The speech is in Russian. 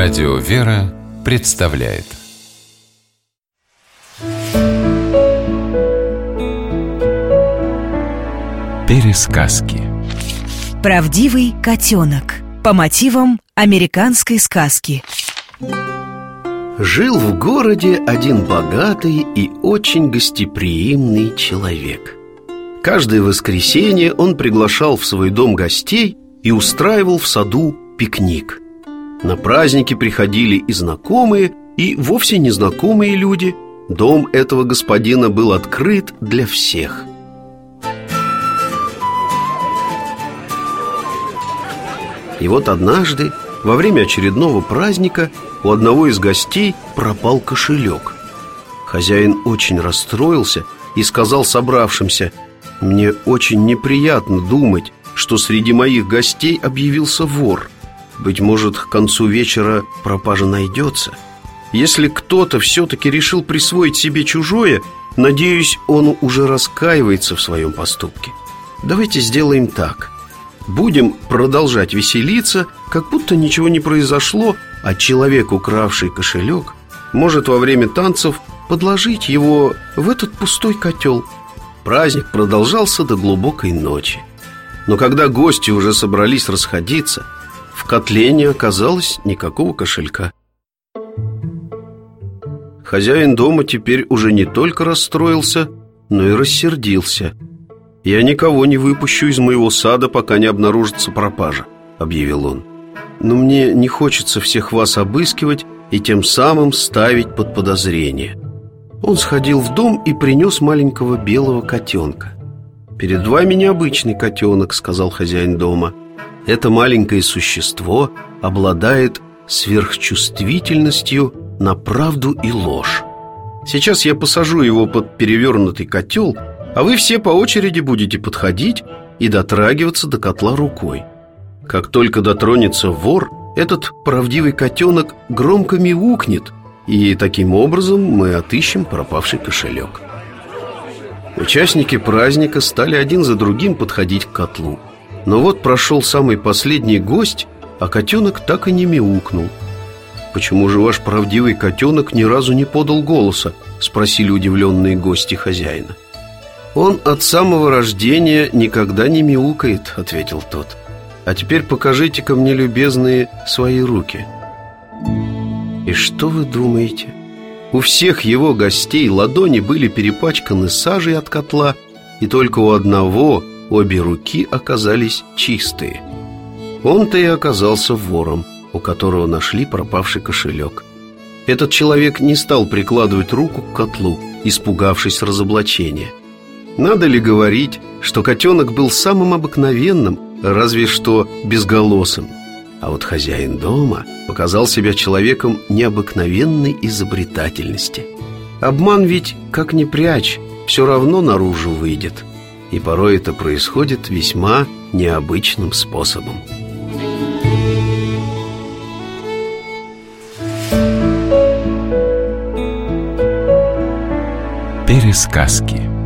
Радио «Вера» представляет. Пересказки. Правдивый котенок. По мотивам американской сказки. Жил в городе один богатый и очень гостеприимный человек. Каждое воскресенье он приглашал в свой дом гостей и устраивал в саду пикник На праздники приходили и знакомые, и вовсе незнакомые люди Дом этого господина был открыт для всех – И вот однажды, во время очередного праздника, у одного из гостей пропал кошелек. Хозяин очень расстроился и сказал собравшимся, «Мне очень неприятно думать, что среди моих гостей объявился вор. Быть может, к концу вечера пропажа найдется. Если кто-то все-таки решил присвоить себе чужое, надеюсь, он уже раскаивается в своем поступке. Давайте сделаем так – Будем продолжать веселиться, как будто ничего не произошло, а человек, укравший кошелек, может во время танцев подложить его в этот пустой котел. Праздник продолжался до глубокой ночи. Но когда гости уже собрались расходиться, котле не оказалось никакого кошелька. Хозяин дома теперь уже не только расстроился, но и рассердился – «Я никого не выпущу из моего сада, пока не обнаружится пропажа», — объявил он. «Но мне не хочется всех вас обыскивать и тем самым ставить под подозрение». Он сходил в дом и принес маленького белого котенка. «Перед вами необычный котенок», — сказал хозяин дома. «Это маленькое существо обладает сверхчувствительностью на правду и ложь. Сейчас я посажу его под перевернутый котел — а вы все по очереди будете подходить и дотрагиваться до котла рукой. Как только дотронется вор, этот правдивый котенок громко мяукнет, и таким образом мы отыщем пропавший кошелек. Участники праздника стали один за другим подходить к котлу. Но вот прошел самый последний гость, а котенок так и не мяукнул. «Почему же ваш правдивый котенок ни разу не подал голоса?» – спросили удивленные гости хозяина. «Он от самого рождения никогда не мяукает», — ответил тот. «А теперь покажите-ка мне, любезные, свои руки». И что вы думаете? У всех его гостей ладони были перепачканы сажей от котла, и только у одного обе руки оказались чистые. Он-то и оказался вором, у которого нашли пропавший кошелек. Этот человек не стал прикладывать руку к котлу, испугавшись разоблачения – надо ли говорить, что котенок был самым обыкновенным, разве что безголосым? А вот хозяин дома показал себя человеком необыкновенной изобретательности. Обман ведь, как ни прячь, все равно наружу выйдет. И порой это происходит весьма необычным способом. Пересказки